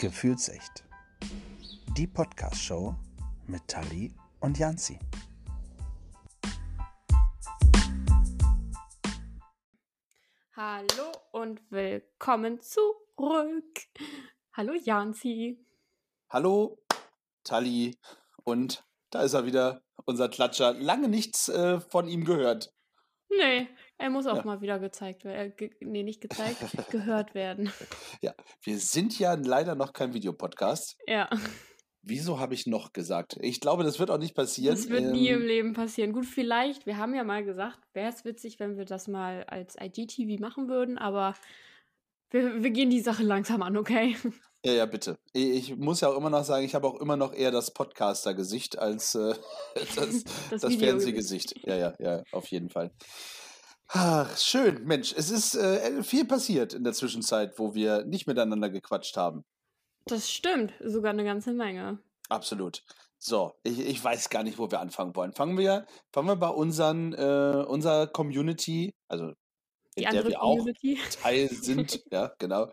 Gefühlsecht. Die Podcast-Show mit Tali und Janzi. Hallo und willkommen zurück. Hallo Janzi. Hallo, Tali. Und da ist er wieder, unser Klatscher. Lange nichts äh, von ihm gehört. Nee, er muss auch Ja. mal wieder gezeigt werden. Äh, ge nee, nicht gezeigt, gehört werden. Ja, wir sind ja leider noch kein Videopodcast. Ja, Wieso habe ich noch gesagt? Ich glaube, das wird auch nicht passieren. das wird nie im Ähm, Leben passieren. Gut, vielleicht, wir haben ja mal gesagt, wäre es witzig, wenn wir das mal als IGTV machen würden, aber wir, wir gehen die Sache langsam an, okay? Ja, ja, bitte. Ich muss ja auch immer noch sagen, ich habe auch immer noch eher das Podcaster-Gesicht als äh, das, das, Videogesicht. Fernsehgesicht. Ja, ja, ja, auf jeden Fall. Ach, schön, Mensch, es ist äh, viel passiert in der Zwischenzeit, wo wir nicht miteinander gequatscht haben. Das stimmt, sogar eine ganze Menge. Absolut. So, ich, ich weiß gar nicht, wo wir anfangen wollen. Fangen wir, fangen wir bei unseren, äh, unserer Community, also Die in der wir auch Community. Teil sind, ja, genau.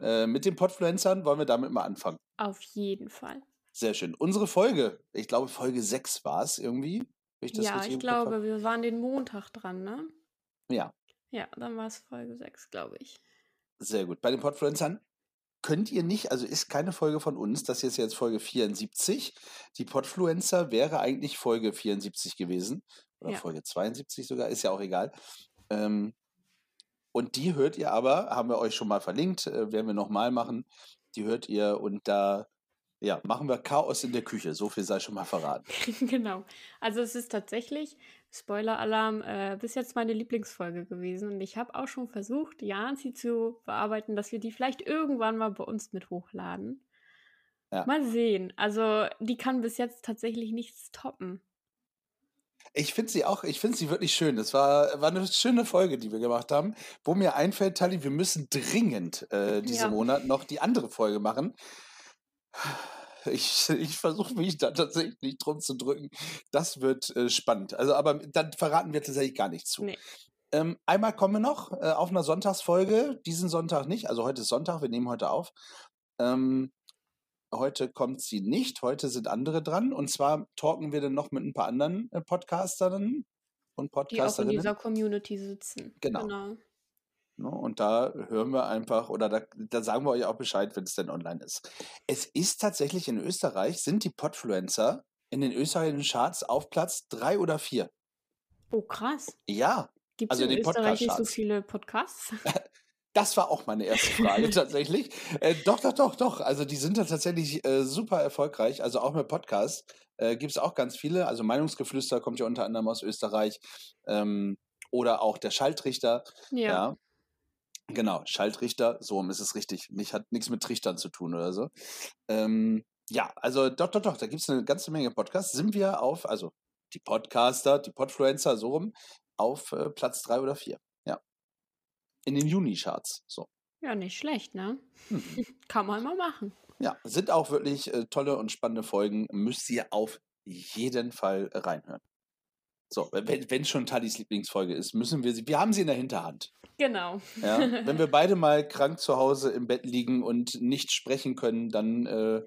Äh, mit den Podfluencern wollen wir damit mal anfangen. Auf jeden Fall. Sehr schön. Unsere Folge, ich glaube Folge 6 war es irgendwie. ich Ja, ich glaube, wir waren den Montag dran, ne? Ja, Ja, dann war es Folge 6, glaube ich. sehr gut. Bei den Podfluencern könnt ihr nicht, also ist keine Folge von uns, das ist jetzt Folge 74. Die Podfluencer wäre eigentlich Folge 74 gewesen. Oder Ja. Folge 72 sogar, ist ja auch egal. Ähm, und die hört ihr aber, haben wir euch schon mal verlinkt, äh, werden wir nochmal machen. Die hört ihr und da ja, machen wir Chaos in der Küche. So viel sei schon mal verraten. genau. Also es ist tatsächlich, Spoiler-Alarm, äh, bis jetzt meine Lieblingsfolge gewesen. Und ich habe auch schon versucht, Janzi zu bearbeiten, dass wir die vielleicht irgendwann mal bei uns mit hochladen. Ja. Mal sehen. Also die kann bis jetzt tatsächlich nichts toppen. Ich finde sie auch, ich finde sie wirklich schön. Das war, war eine schöne Folge, die wir gemacht haben. Wo mir einfällt, Tali, wir müssen dringend äh, diesen Ja. Monat noch die andere Folge machen. Ich, ich versuche mich da tatsächlich drum zu drücken. Das wird äh, spannend. Also, aber dann verraten wir tatsächlich gar nichts zu. Nee. Ähm, einmal kommen wir noch äh, auf einer Sonntagsfolge. Diesen Sonntag nicht. Also heute ist Sonntag, wir nehmen heute auf. Ähm, heute kommt sie nicht. Heute sind andere dran. Und zwar talken wir dann noch mit ein paar anderen äh, Podcasterinnen und Die auch in Podcasterinnen. dieser Community sitzen. Genau. genau. Ne, Und da hören wir einfach, oder da, da sagen wir euch auch Bescheid, wenn es denn online ist. Es ist tatsächlich in Österreich, sind die Podfluencer in den österreichischen Charts auf Platz drei oder vier. Oh, krass. Ja, Gibt es Also in in Österreich nicht so viele Podcasts? das war auch meine erste Frage tatsächlich. Äh, doch, doch, doch, doch. Also die sind da tatsächlich äh, super erfolgreich. Also auch mit Podcasts äh, gibt es auch ganz viele. Also Meinungsgeflüster kommt ja unter anderem aus Österreich. Ähm, oder auch der Schaltrichter. ja. Ja. Genau, Schaltrichter, so ist es richtig. Nicht, hat nichts mit Trichtern zu tun oder so. Ähm, ja, also doch, doch, doch, da gibt es eine ganze Menge Podcasts. Sind wir auf, also die Podcaster, die Podfluencer, so rum, auf äh, Platz drei oder vier. Ja. In den Juni-Charts. So. Ja, nicht schlecht, ne? Mhm. Kann man mal machen. Ja, sind auch wirklich äh, tolle und spannende Folgen. Müsst ihr auf jeden Fall reinhören. So, wenn, wenn schon Talis Lieblingsfolge ist, müssen wir sie, wir haben sie in der Hinterhand. Genau. Ja, wenn wir beide mal krank zu Hause im Bett liegen und nicht sprechen können, dann äh,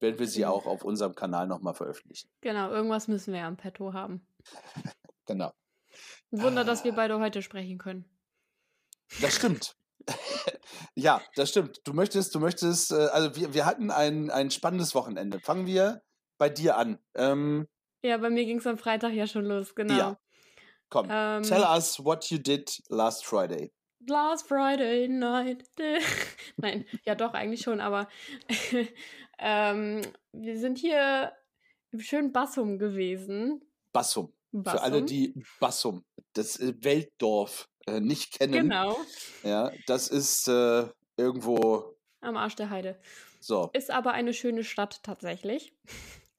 werden wir sie auch auf unserem Kanal nochmal veröffentlichen. Genau, irgendwas müssen wir am Petto haben. Genau. Ein Wunder, dass wir beide heute sprechen können. Das stimmt. ja, das stimmt. Du möchtest, du möchtest, äh, also wir, wir hatten ein, ein spannendes Wochenende. Fangen wir bei dir an. Ähm, Ja, bei mir ging es am Freitag ja schon los, genau. Ja. komm, Ähm, tell us what you did last Friday. Last Friday night. Nein, ja doch, eigentlich schon, aber ähm, wir sind hier im schönen Bassum gewesen. Bassum. Bassum. Für alle, die Bassum, das äh, Weltdorf, äh, nicht kennen. Genau, Ja, das ist äh, irgendwo am Arsch der Heide. so. Ist aber eine schöne Stadt tatsächlich.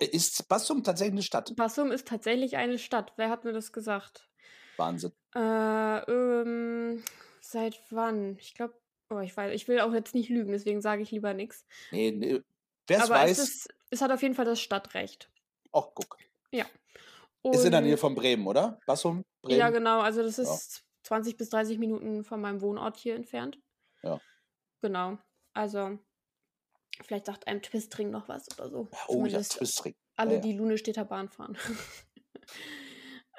Ist Bassum tatsächlich eine Stadt? Bassum ist tatsächlich eine Stadt. Wer hat mir das gesagt? Wahnsinn. Äh, ähm, seit wann? Ich glaube, oh, ich weiß, ich will auch jetzt nicht lügen, deswegen sage ich lieber nichts. Nee, nee. Wer es Aber weiß, es, ist, es hat auf jeden Fall das Stadtrecht. ach guck. Ja. Ist in der Nähe Und- von Bremen, oder? Bassum, Bremen? Ja, genau. Also das Ja. ist 20 bis 30 Minuten von meinem Wohnort hier entfernt. Ja. Genau. Also Vielleicht sagt einem Twistring noch was oder so. Oh ja, Zumindest Twistring. alle, Ja, ja. die Lunestädter Bahn fahren.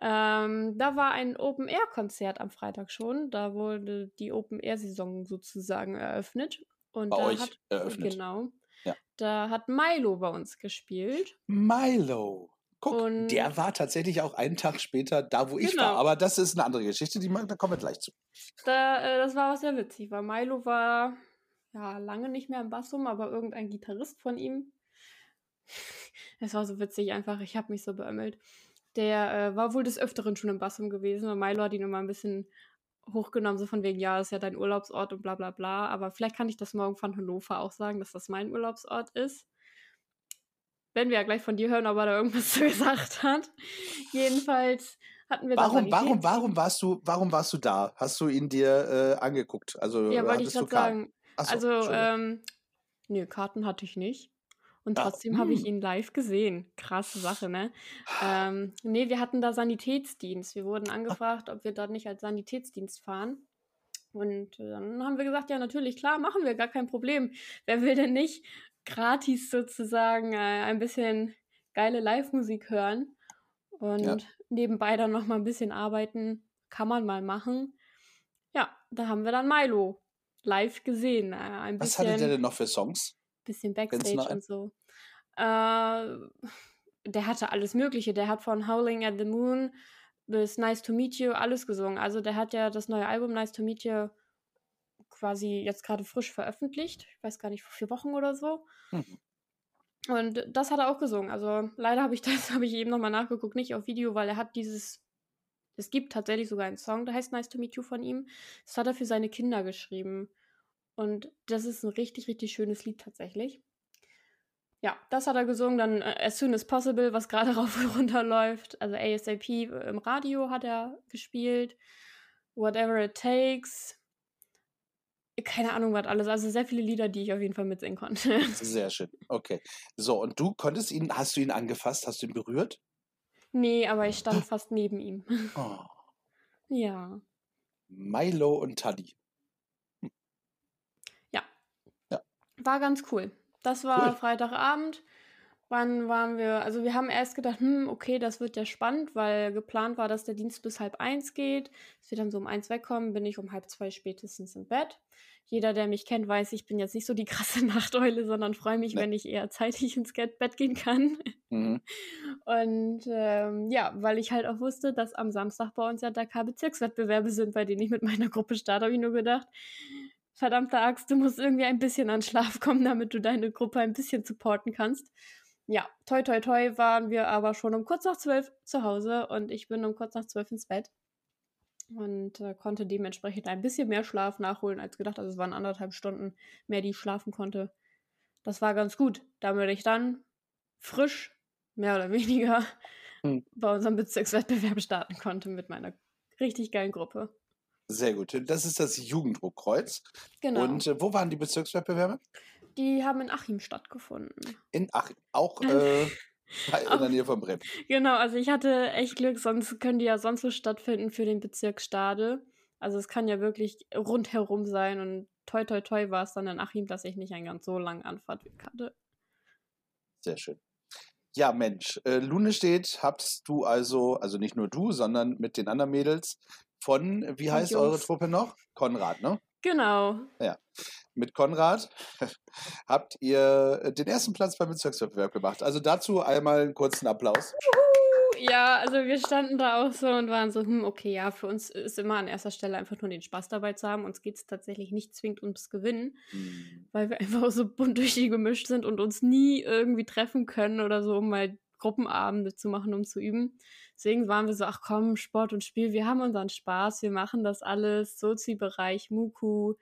ähm, da war ein Open-Air-Konzert am Freitag schon. Da wurde die Open-Air-Saison sozusagen eröffnet. Und Bei da euch hat, eröffnet. Genau. Ja. Da hat Milo bei uns gespielt. Milo. Guck, Und- der war tatsächlich auch einen Tag später da, wo ich Genau. war. Aber das ist eine andere Geschichte, die, ma- da kommen wir gleich zu. Da, äh, das war auch sehr witzig, weil Milo war ja lange nicht mehr im Bassum, aber irgendein Gitarrist von ihm. Es war so witzig einfach, ich habe mich so beömmelt. Der äh, war wohl des Öfteren schon im Bassum gewesen und Milo hat ihn immer ein bisschen hochgenommen, so von wegen, ja, das ist ja dein Urlaubsort und bla bla bla. Aber vielleicht kann ich das morgen von Hannover auch sagen, dass das mein Urlaubsort ist. Werden wir ja gleich von dir hören, ob er da irgendwas zu gesagt hat. Jedenfalls hatten wir da Warum, warum, warum warst du, warum warst du da? Hast du ihn dir äh, angeguckt? Also Ja, wollte ich gerade sagen. So, Also, ähm, nö, Karten hatte ich nicht. Und Ah, trotzdem habe ich hm. ihn live gesehen. Krasse Sache, ne? Ähm, nee, wir hatten da Sanitätsdienst. Wir wurden angefragt, ob wir dort nicht als Sanitätsdienst fahren. Und dann haben wir gesagt, ja, natürlich, klar, machen wir, gar kein Problem. Wer will denn nicht gratis sozusagen äh, ein bisschen geile Live-Musik hören und nebenbei dann noch mal ein bisschen arbeiten? Kann man mal machen. Ja, da haben wir dann Milo live gesehen. Äh, ein Was bisschen hatte der denn noch für Songs? bisschen Backstage noch und so. Äh, der hatte alles Mögliche. Der hat von Howling at the Moon bis Nice to Meet You alles gesungen. Also der hat ja das neue Album Nice to Meet You quasi jetzt gerade frisch veröffentlicht. Ich weiß gar nicht, vor vier Wochen oder so. Mhm. Und das hat er auch gesungen. Also leider habe ich das, habe ich eben nochmal nachgeguckt, nicht auf Video, weil er hat dieses, es gibt tatsächlich sogar einen Song, der heißt Nice to Meet You von ihm. Das hat er für seine Kinder geschrieben. Und das ist ein richtig, richtig schönes Lied tatsächlich. Ja, das hat er gesungen, dann äh, As Soon as Possible, was gerade rauf und runter läuft. Also ASAP äh, im Radio hat er gespielt. Whatever It Takes. Keine Ahnung, was alles. Also sehr viele Lieder, die ich auf jeden Fall mitsingen konnte. Sehr schön. Okay. So, und du konntest ihn, hast du ihn angefasst? Hast du ihn berührt? Nee, aber ich stand fast neben ihm. Oh, ja. Milo und Taddy. War ganz cool. Das war Cool. Freitagabend. Wann waren wir? Also wir haben erst gedacht, hm, okay, das wird ja spannend, weil geplant war, dass der Dienst bis halb eins geht. Dass wir dann so um eins wegkommen, bin ich um halb zwei spätestens im Bett. Jeder, der mich kennt, weiß, ich bin jetzt nicht so die krasse Nachteule, sondern freue mich, Nee. wenn ich eher zeitig ins Bett gehen kann. Mhm. Und ähm, ja, weil ich halt auch wusste, dass am Samstag bei uns ja Dakar-Bezirkswettbewerbe sind, bei denen ich mit meiner Gruppe starte, habe ich nur gedacht, verdammte Axt, du musst irgendwie ein bisschen an Schlaf kommen, damit du deine Gruppe ein bisschen supporten kannst. Ja, toi toi toi waren wir aber schon um kurz nach zwölf zu Hause und ich bin um kurz nach zwölf ins Bett und äh, konnte dementsprechend ein bisschen mehr Schlaf nachholen als gedacht. Also es waren anderthalb Stunden mehr, die ich schlafen konnte. Das war ganz gut, damit ich dann frisch, mehr oder weniger, Hm. bei unserem Bezirkswettbewerb starten konnte mit meiner richtig geilen Gruppe. Sehr gut. Das ist das Jugenddruckkreuz. Genau. Und äh, wo waren die Bezirkswettbewerbe? die haben in Achim stattgefunden. In Achim. Auch äh, bei- in Auch- der Nähe von Bremen. Genau, also ich hatte echt Glück, sonst können die ja sonst wo stattfinden für den Bezirk Stade. Also es kann ja wirklich rundherum sein und toi toi toi war es dann in Achim, dass ich nicht einen ganz so langen Anfahrtweg hatte. Sehr schön. Ja, Mensch, äh, Lune steht, habt du also, also nicht nur du, sondern mit den anderen Mädels von, wie heißt eure Jungs. Truppe noch? Konrad, ne? Genau. Mit Konrad habt ihr äh, den ersten Platz beim Bezirkswettbewerb gemacht. Also dazu einmal einen kurzen Applaus. Ja, also wir standen da auch so und waren so, hm, okay, ja, für uns ist immer an erster Stelle einfach nur den Spaß dabei zu haben. Uns geht es tatsächlich nicht zwingend ums Gewinnen. Hm, weil wir einfach so bunt durch die gemischt sind und uns nie irgendwie treffen können oder so, um mal Gruppenabende zu machen, um zu üben. Deswegen waren wir so, ach komm, Sport und Spiel, wir haben unseren Spaß, wir machen das alles, Sozi-Bereich, Muku,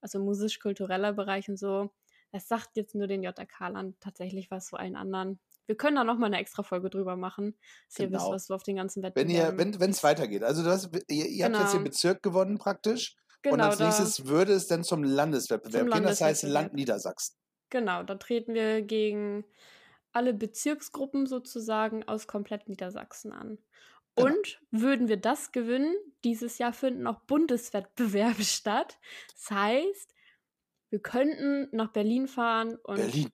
also musisch-kultureller Bereich und so. Das sagt jetzt nur den JK-Land tatsächlich was zu allen anderen. Wir können da nochmal eine extra Folge drüber machen, dass ihr wisst, Genau. was so auf den ganzen Wenn Wettbewerben... ihr, wenn es weitergeht. Also du hast, ihr, ihr habt jetzt den Genau. Bezirk gewonnen praktisch. und genau, als da, nächstes würde es dann zum Landeswettbewerb Zum gehen. Das heißt. Land Niedersachsen. Genau, da treten wir gegen alle Bezirksgruppen sozusagen aus komplett Niedersachsen an. Genau. Und würden wir das gewinnen, dieses Jahr finden auch Bundeswettbewerbe statt. Das heißt, wir könnten nach Berlin fahren und Berlin.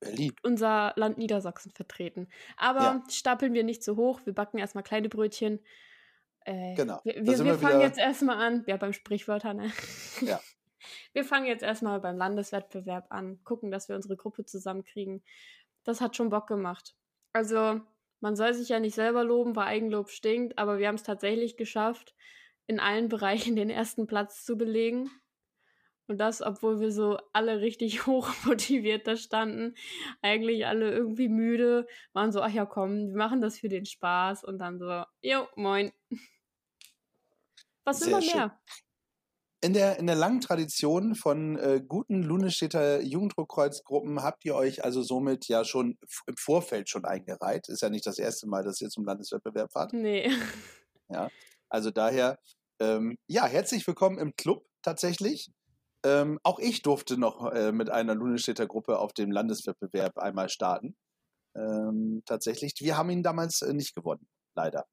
Berlin. unser Land Niedersachsen vertreten. Aber Ja. stapeln wir nicht so hoch. Wir backen erstmal kleine Brötchen. Äh, Genau. Wir, wir, wir wir fangen wieder- jetzt erstmal an. Ja, beim Sprichwörter, ne? Ja. Wir fangen jetzt erstmal beim Landeswettbewerb an, gucken, dass wir unsere Gruppe zusammenkriegen. Das hat schon Bock gemacht. Also, man soll sich ja nicht selber loben, weil Eigenlob stinkt, aber wir haben es tatsächlich geschafft, in allen Bereichen den ersten Platz zu belegen. Und das, obwohl wir so alle richtig hoch motiviert da standen. Eigentlich alle irgendwie müde, waren so, ach ja, komm, wir machen das für den Spaß. Und dann so, jo, moin. Was will Sehr man schön. In der, in der langen Tradition von äh, guten Lunestädter Jugenddruckkreuzgruppen habt ihr euch also somit ja schon im Vorfeld schon eingereiht. Ist ja nicht das erste Mal, dass ihr zum Landeswettbewerb fahrt. Nee. Also daher, ähm, ja, herzlich willkommen im Club tatsächlich. Ähm, auch ich durfte noch äh, mit einer Lunestädter Gruppe auf dem Landeswettbewerb einmal starten. Ähm, tatsächlich. Wir haben ihn damals äh, nicht gewonnen, leider.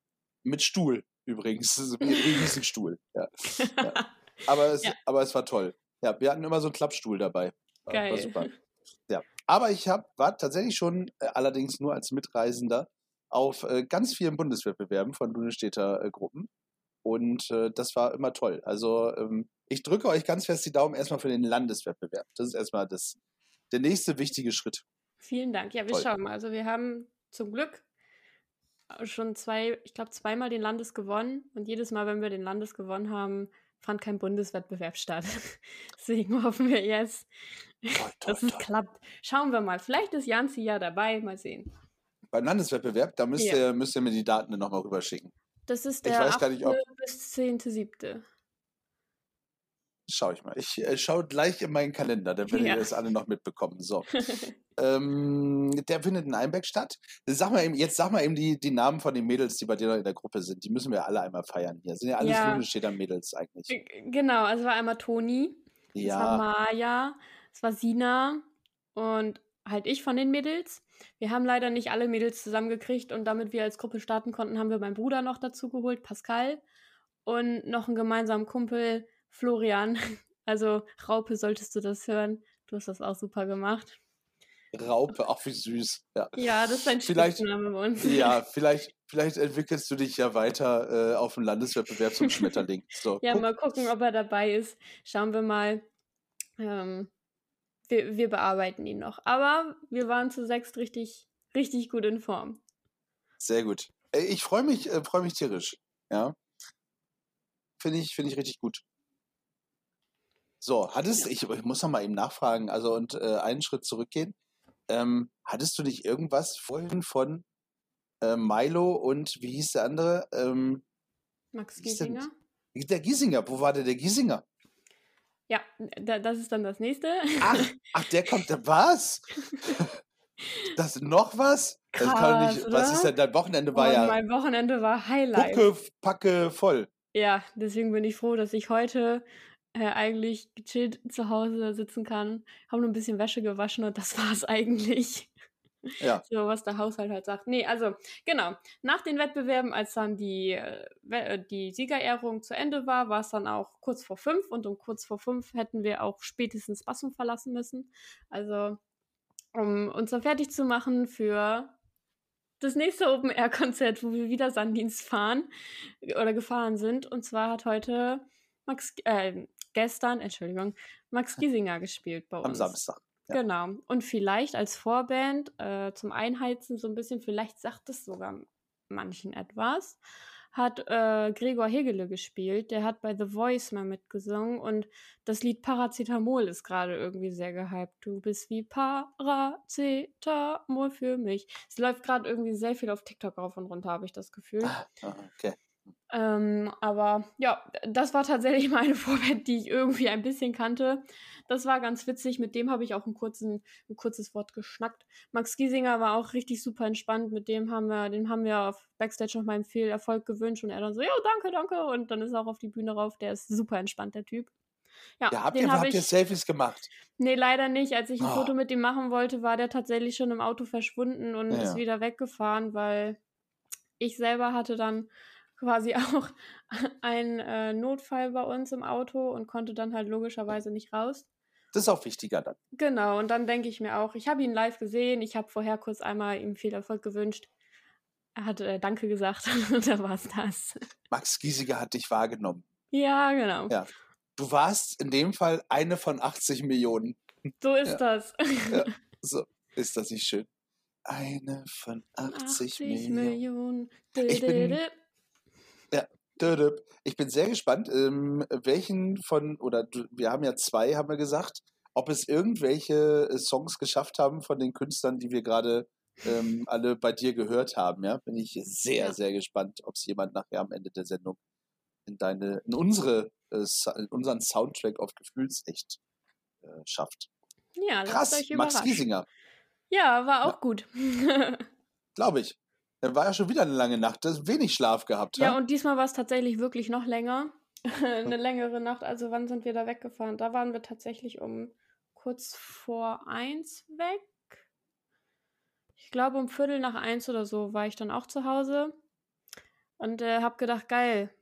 Mit Stuhl übrigens. Mit riesigen Stuhl. Ja. Aber, es, Ja. aber es war toll. Ja, wir hatten immer so einen Klappstuhl dabei. War, war Geil. super. Ja. Aber ich hab, war tatsächlich schon, äh, allerdings nur als Mitreisender, auf äh, ganz vielen Bundeswettbewerben von Lunestädter äh, Gruppen. Und äh, das war immer toll. Also ähm, ich drücke euch ganz fest die Daumen erstmal für den Landeswettbewerb. Das ist erstmal das, der nächste wichtige Schritt. Vielen Dank. Ja, wir Toll. schauen mal. Also wir haben zum Glück schon zwei, ich glaube zweimal den Landes gewonnen und jedes Mal, wenn wir den Landes gewonnen haben, fand kein Bundeswettbewerb statt. Deswegen hoffen wir jetzt, Toll, toll, dass es toll. klappt. Schauen wir mal. Vielleicht ist Janzi ja dabei. Mal sehen. Beim Landeswettbewerb, da müsst, Ja. ihr, müsst ihr mir die Daten nochmal rüberschicken. Das ist Ich der weiß gar nicht, ob- 8. bis 10.7. Schau ich mal. Ich äh, schaue gleich in meinen Kalender, dann werdet Ja. ihr das alle noch mitbekommen. So. ähm, der findet in Einbeck statt. Sag mal eben, jetzt sag mal eben die, die Namen von den Mädels, die bei dir in der Gruppe sind. Die müssen wir alle einmal feiern hier. Sind ja alles Ja. Lunestädter Mädels eigentlich. genau, also war einmal Toni, es war Ja, Maja, es war Sina und halt ich von den Mädels. Wir haben leider nicht alle Mädels zusammengekriegt und damit wir als Gruppe starten konnten, haben wir meinen Bruder noch dazu geholt, Pascal, und noch einen gemeinsamen Kumpel, Florian. Also Raupe, solltest du das hören. Du hast das auch super gemacht. Raupe, auch wie süß. Ja, Ja, das ist ein Vielleicht- Spitzname bei uns. ja vielleicht, vielleicht entwickelst du dich ja weiter äh, auf dem Landeswettbewerb zum Schmetterling. So, Ja, guck. mal gucken, ob er dabei ist. Schauen wir mal. Ähm, wir, wir bearbeiten ihn noch. Aber wir waren zu sechst richtig, richtig gut in Form. Sehr gut. Ey, Ich freue mich, äh, freue mich tierisch. Ja. Finde ich, finde ich richtig gut. So, hattest, ich, ich muss noch mal eben nachfragen, also und äh, einen Schritt zurückgehen. Ähm, hattest du nicht irgendwas vorhin von äh, Milo und wie hieß der andere? Ähm, Max Giesinger? der Giesinger. Wo war der, der Giesinger? Ja, da, das ist dann das nächste. Ach, ach, der kommt. Was? Das noch was? Das kann doch nicht, Krass, was ist denn? Dein Wochenende Oh, war ja mein Wochenende war Highlight. Pucke, Packe voll. Ja, deswegen bin ich froh, dass ich heute äh, eigentlich gechillt zu Hause sitzen kann. Habe nur ein bisschen Wäsche gewaschen und das war's eigentlich. Ja. So, was der Haushalt halt sagt. Nee, also, genau. Nach den Wettbewerben, als dann die, äh, äh, die Siegerehrung zu Ende war, war es dann auch kurz vor fünf und um kurz vor fünf hätten wir auch spätestens Bassum verlassen müssen. Also, um uns dann fertig zu machen für das nächste Open-Air-Konzert, wo wir wieder Sanddienst fahren oder gefahren sind. Und zwar hat heute Max, äh, gestern, Entschuldigung, Max Giesinger gespielt bei uns. Am Samstag. Ja. Genau. Und vielleicht als Vorband äh, zum Einheizen so ein bisschen, vielleicht sagt es sogar manchen etwas, hat äh, Gregor Hegele gespielt. Der hat bei The Voice mal mitgesungen und das Lied Paracetamol ist gerade irgendwie sehr gehypt. Du bist wie Paracetamol für mich. Es läuft gerade irgendwie sehr viel auf TikTok rauf und runter, habe ich das Gefühl. Ah, okay. Ähm, aber ja, das war tatsächlich meine Vorband, die ich irgendwie ein bisschen kannte. Das war ganz witzig. Mit dem habe ich auch kurzen, ein kurzes Wort geschnackt. Max Giesinger war auch richtig super entspannt. Mit dem haben wir, dem haben wir auf Backstage noch mal viel Erfolg gewünscht und er dann so, ja, danke, danke. Und dann ist er auch auf die Bühne rauf. Der ist super entspannt, der Typ. Ja, Ja, habt den ihr, habe habt ihr. Selfies gemacht? Nee, leider nicht. Als ich ein Oh. Foto mit ihm machen wollte, war der tatsächlich schon im Auto verschwunden und Ja. ist wieder weggefahren, weil ich selber hatte dann quasi auch einen äh, Notfall bei uns im Auto und konnte dann halt logischerweise nicht raus. Das ist auch wichtiger dann. Genau, und dann denke ich mir auch, ich habe ihn live gesehen, ich habe vorher kurz einmal ihm viel Erfolg gewünscht. Er hat äh, Danke gesagt und da war es das. Max Giesiger hat dich wahrgenommen. Ja, genau. Ja. Du warst in dem Fall eine von 80 Millionen. So ist Ja. das. Ja. So, ist das nicht schön? Eine von 80, Millionen. Millionen. Ich bin- Ich bin sehr gespannt, ähm, welchen von, oder wir haben ja zwei, haben wir gesagt, ob es irgendwelche äh, Songs geschafft haben von den Künstlern, die wir gerade ähm, alle bei dir gehört haben. Ja, bin ich sehr, Ja. sehr gespannt, ob es jemand nachher am Ende der Sendung in deine, in unsere, äh, in unseren Soundtrack auf Gefühlsecht äh, schafft. Ja, Krass, Max. Giesinger, Ja, war auch gut. glaube ich. Er war ja schon wieder eine lange Nacht, das wenig Schlaf gehabt. ja, ha? und diesmal war es tatsächlich wirklich noch länger. Eine längere Nacht. Also wann sind wir da weggefahren? Da waren wir tatsächlich um kurz vor eins weg. Ich glaube, um Viertel nach eins oder so war ich dann auch zu Hause und äh, hab gedacht, geil,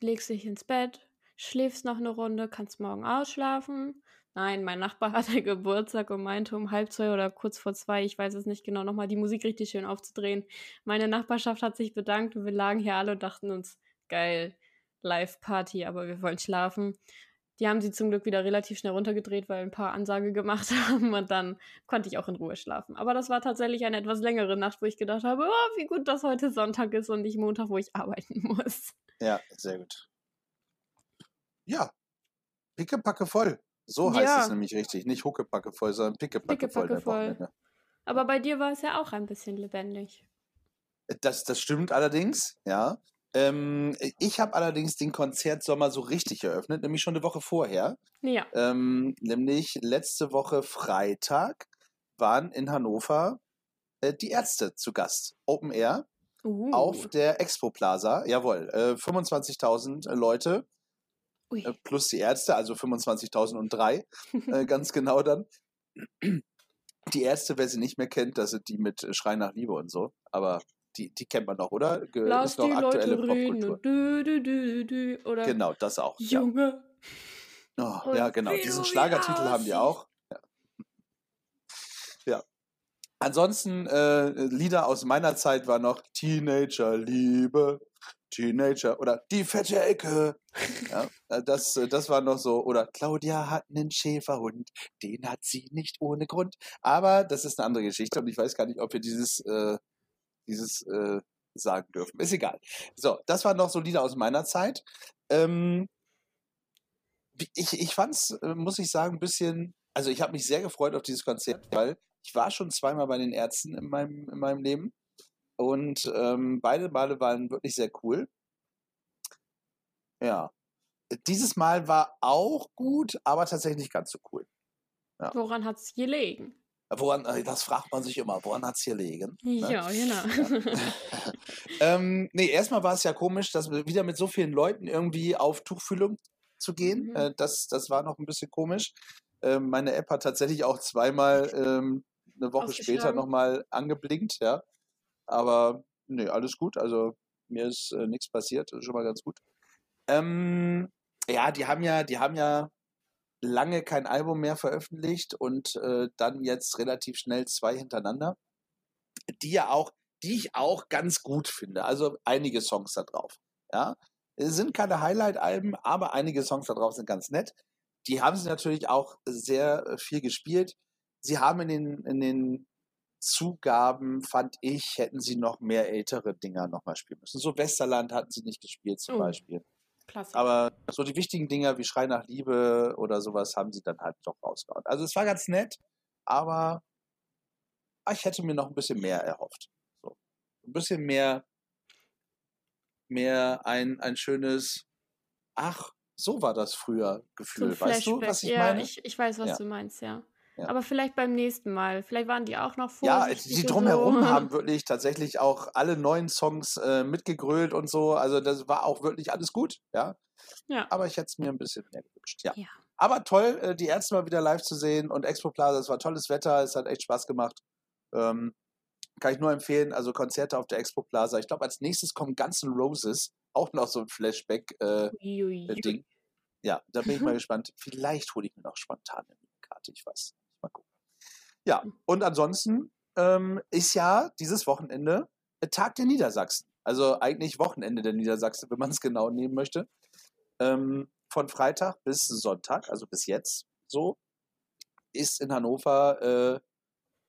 legst dich ins Bett, schläfst noch eine Runde, kannst morgen ausschlafen. Nein, mein Nachbar hatte Geburtstag und meinte um halb zwei oder kurz vor zwei, ich weiß es nicht genau, nochmal die Musik richtig schön aufzudrehen. Meine Nachbarschaft hat sich bedankt und wir lagen hier alle und dachten uns, geil, Live-Party, aber wir wollen schlafen. Die haben sie zum Glück wieder relativ schnell runtergedreht, weil ein paar Ansage gemacht haben und dann konnte ich auch in Ruhe schlafen. Aber das war tatsächlich eine etwas längere Nacht, wo ich gedacht habe, oh, wie gut, dass heute Sonntag ist und nicht Montag, wo ich arbeiten muss. Ja, sehr gut. Ja, pickepacke voll. So heißt Ja. es nämlich richtig. Nicht huckepacke voll, sondern pickepacke voll. Pickepacke voll. Wochenende. Aber bei dir war es ja auch ein bisschen lebendig. Das, das stimmt allerdings, ja. Ähm, ich habe allerdings den Konzertsommer so richtig eröffnet, nämlich schon eine Woche vorher. Ja. Ähm, nämlich letzte Woche Freitag waren in Hannover äh, die Ärzte zu Gast. Open Air Uh. auf der Expo Plaza. Jawohl, äh, 25.000 Leute Ui. äh, plus die Ärzte, also 25.003, äh, ganz genau dann. Die Ärzte, wer sie nicht mehr kennt, das sind die mit äh, Schrei nach Liebe und so. Aber die, die kennt man noch, oder? Ge Lass ist noch die aktuelle Leute Popkultur. und dü, dü, dü, dü, dü, oder Genau, das auch. Ja, Junge. oh, und ja genau. Diesen Schlagertitel haben die auch. Ja. ja. Ansonsten äh, Lieder aus meiner Zeit war noch Teenager Liebe, Teenager oder Die fette Ecke. Ja, äh, das, äh, das war noch so. Oder Claudia hat einen Schäferhund, den hat sie nicht ohne Grund. Aber das ist eine andere Geschichte und ich weiß gar nicht, ob wir dieses, äh, dieses äh, sagen dürfen. Ist egal. So, das waren noch so Lieder aus meiner Zeit. Ähm, ich, ich fand's, äh, muss ich sagen, ein bisschen, also ich habe mich sehr gefreut auf dieses Konzert, weil ich war schon zweimal bei den Ärzten in meinem, in meinem Leben und ähm, beide Male waren wirklich sehr cool. Ja. Dieses Mal war auch gut, aber tatsächlich nicht ganz so cool. Woran hat es gelegen? Woran, äh, das fragt man sich immer, woran hat's hier liegen? ne? Ja, genau. ähm, nee, erstmal war es ja komisch, dass wir wieder mit so vielen Leuten irgendwie auf Tuchfühlung zu gehen. Mhm. Äh, das, das war noch ein bisschen komisch. Ähm, meine App hat tatsächlich auch zweimal ähm, eine Woche später nochmal angeblinkt, ja. Aber nee, alles gut. Also mir ist äh, nichts passiert, ist schon mal ganz gut. Ähm, ja, die haben ja, die haben ja lange kein Album mehr veröffentlicht und äh, dann jetzt relativ schnell zwei hintereinander, die ja auch, die ich auch ganz gut finde. Also einige Songs da drauf. Ja, es sind keine Highlight-Alben, aber einige Songs da drauf sind ganz nett. Die haben sie natürlich auch sehr äh, viel gespielt. Sie haben in den, in den Zugaben, fand ich, hätten sie noch mehr ältere Dinger nochmal spielen müssen. So Westerland hatten sie nicht gespielt zum Oh. Beispiel. Klasse. Aber so die wichtigen Dinger wie Schrei nach Liebe oder sowas haben sie dann halt doch rausgehauen. Also es war ganz nett, aber ich hätte mir noch ein bisschen mehr erhofft. So. Ein bisschen mehr, mehr ein, ein schönes, ach, so war das früher So Gefühl. ein weißt du, was ich ja, meine? Ich, ich weiß, was Ja. du meinst, ja. Ja. Aber vielleicht beim nächsten Mal. Vielleicht waren die auch noch Ja, vorsichtig. die drumherum so. haben wirklich tatsächlich auch alle neuen Songs äh, mitgegrölt und so. Also das war auch wirklich alles gut, ja. Ja. Aber ich hätte es mir ein bisschen mehr gewünscht, ja. Ja. Aber toll, äh, die Ärzte mal wieder live zu sehen und Expo Plaza, es war tolles Wetter, es hat echt Spaß gemacht. Ähm, kann ich nur empfehlen, also Konzerte auf der Expo Plaza. Ich glaube, als nächstes kommen Guns N' Roses, auch noch so ein Flashback-Ding. Ui. ja, da bin ich mal gespannt. Vielleicht hole ich mir noch spontan. erwarte ich was. Mal gucken. Ja, und ansonsten ähm, ist ja dieses Wochenende Tag der Niedersachsen. Also eigentlich Wochenende der Niedersachsen, wenn man es genau nehmen möchte. Ähm, von Freitag bis Sonntag, also bis jetzt so, ist in Hannover, äh,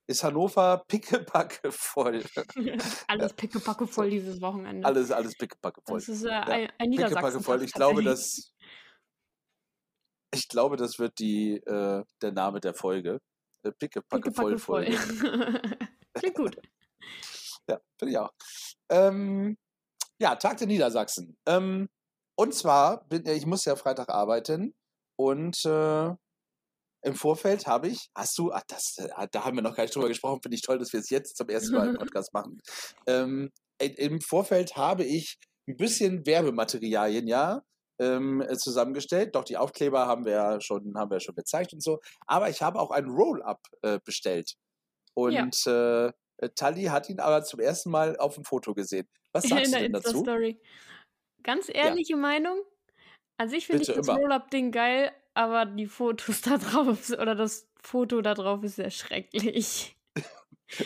ist Hannover pickepacke voll. alles pickepacke voll dieses Wochenende. Alles, alles pickepacke voll. Das ist äh, ein, ein Niedersachsen. voll. Ich glaube, das, ich glaube, das wird die, äh, der Name der Folge. Äh, pickepacke, voll voll. Klingt gut. ja, finde ich auch. Ähm, ja, Tag der Niedersachsen. Ähm, und zwar, bin, ich muss ja Freitag arbeiten und äh, im Vorfeld habe ich, hast du, ach, das, äh, da haben wir noch gar nicht drüber gesprochen, finde ich toll, dass wir es jetzt zum ersten Mal im Podcast machen. Ähm, Im Vorfeld habe ich ein bisschen Werbematerialien, ja, ähm, äh, zusammengestellt. Doch die Aufkleber haben wir ja schon, haben wir schon gezeigt und so. Aber ich habe auch ein Roll-Up äh, bestellt. Und ja. äh, Tali hat ihn aber zum ersten Mal auf dem Foto gesehen. Was sagst du denn dazu? Ganz ehrliche ja. Meinung. An sich finde ich das Roll-Up-Ding geil, aber die Fotos da drauf oder das Foto da drauf ist sehr schrecklich.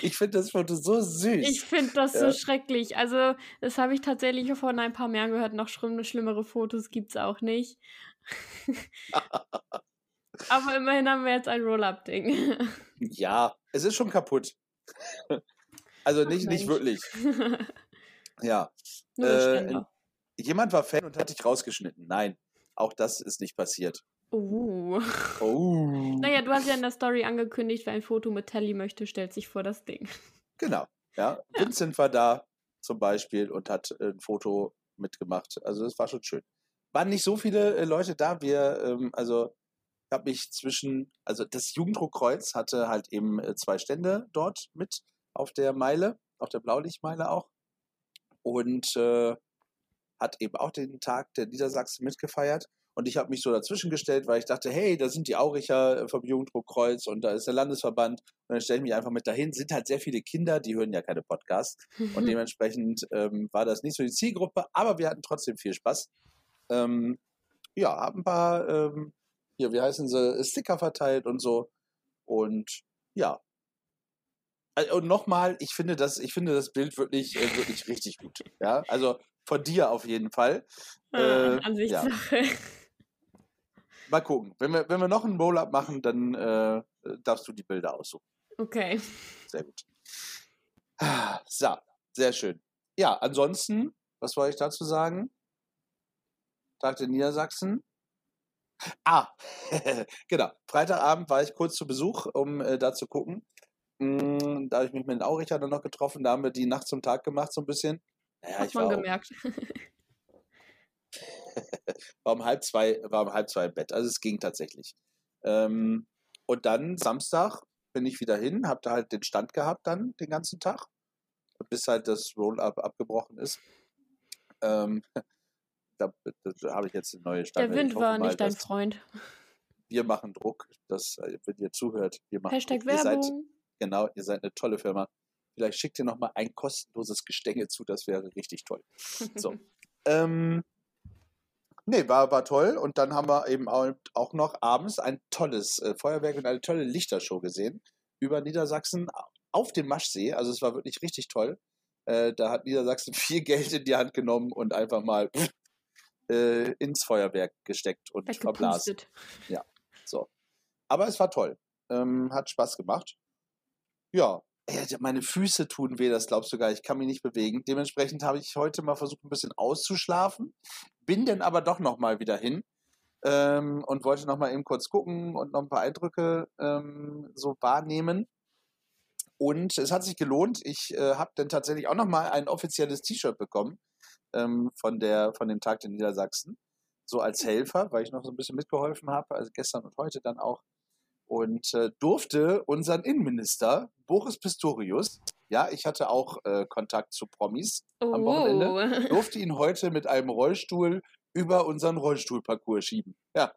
Ich finde das Foto so süß. Ich finde das ja. so schrecklich. Also, das habe ich tatsächlich vor ein paar Jahren gehört. Noch schlimm, schlimmere Fotos gibt es auch nicht. Aber immerhin haben wir jetzt ein Roll-Up-Ding. Ja, es ist schon kaputt. Also nicht, Ach, nicht wirklich. Ja. Äh, jemand war Fan und hat dich rausgeschnitten. Nein, auch das ist nicht passiert. Oh. Oh. Naja, du hast ja in der Story angekündigt, wer ein Foto mit Telly möchte, stellt sich vor das Ding. Genau. Ja. ja. Vincent war da zum Beispiel und hat ein Foto mitgemacht. Also das war schon schön. Waren nicht so viele äh, Leute da. Wir, ähm, also ich habe mich zwischen, also das Jugenddruckkreuz hatte halt eben äh, zwei Stände dort mit auf der Meile, auf der Blaulichtmeile auch. Und äh, hat eben auch den Tag der Niedersachsen mitgefeiert. Und ich habe mich so dazwischen gestellt, weil ich dachte, hey, da sind die Auricher äh, vom Jugenddruckkreuz und da ist der Landesverband. Und dann stelle ich mich einfach mit dahin. Sind halt sehr viele Kinder, die hören ja keine Podcasts. Und dementsprechend ähm, war das nicht so die Zielgruppe, aber wir hatten trotzdem viel Spaß. Ähm, ja, haben ein paar, ähm, hier, wie heißen sie, Sticker verteilt und so. Und ja. Und nochmal, ich finde das, ich finde das Bild wirklich, äh, wirklich richtig gut. Ja, also von dir auf jeden Fall. Äh, Ansichtssache. Ja. Mal gucken. Wenn wir, wenn wir noch einen Roll-Up machen, dann äh, darfst du die Bilder aussuchen. Okay. Sehr gut. So, sehr schön. Ja, ansonsten, was wollte ich dazu sagen? Tag der Niedersachsen. Ah, genau. Freitagabend war ich kurz zu Besuch, um äh, da zu gucken. Mm, da habe ich mich mit den Auricher dann noch getroffen. Da haben wir die Nacht zum Tag gemacht, so ein bisschen. Naja, Hat man gemerkt. war um halb zwei, war um halb zwei im Bett. Also es ging tatsächlich. Ähm, und dann Samstag bin ich wieder hin, habe da halt den Stand gehabt dann den ganzen Tag, bis halt das Roll-Up abgebrochen ist. Ähm, da, da habe ich jetzt eine neue Stand. Der Wind war mal, nicht dein Freund. Wir machen Druck, dass, wenn ihr zuhört, wir machen Hashtag Druck. Werbung. Ihr seid, genau, ihr seid eine tolle Firma. Vielleicht schickt ihr noch mal ein kostenloses Gestänge zu, das wäre richtig toll. So. ähm, Nee, war, war toll. Und dann haben wir eben auch noch abends ein tolles äh, Feuerwerk und eine tolle Lichtershow gesehen über Niedersachsen auf dem Maschsee. Also es war wirklich richtig toll. Äh, da hat Niedersachsen viel Geld in die Hand genommen und einfach mal äh, ins Feuerwerk gesteckt und verblasen. Ja, so. Aber es war toll. Ähm, hat Spaß gemacht. Ja, meine Füße tun weh, das glaubst du gar nicht. Ich kann mich nicht bewegen. Dementsprechend habe ich heute mal versucht, ein bisschen auszuschlafen. Bin dann aber doch nochmal wieder hin ähm, und wollte nochmal eben kurz gucken und noch ein paar Eindrücke ähm, so wahrnehmen. Und es hat sich gelohnt. Ich äh, habe dann tatsächlich auch nochmal ein offizielles T-Shirt bekommen ähm, von, der, von dem Tag der Niedersachsen. So als Helfer, weil ich noch so ein bisschen mitgeholfen habe, also gestern und heute dann auch und äh, durfte unseren Innenminister Boris Pistorius, ja, ich hatte auch äh, Kontakt zu Promis oh. am Wochenende, durfte ihn heute mit einem Rollstuhl über unseren Rollstuhlparcours schieben. Ja.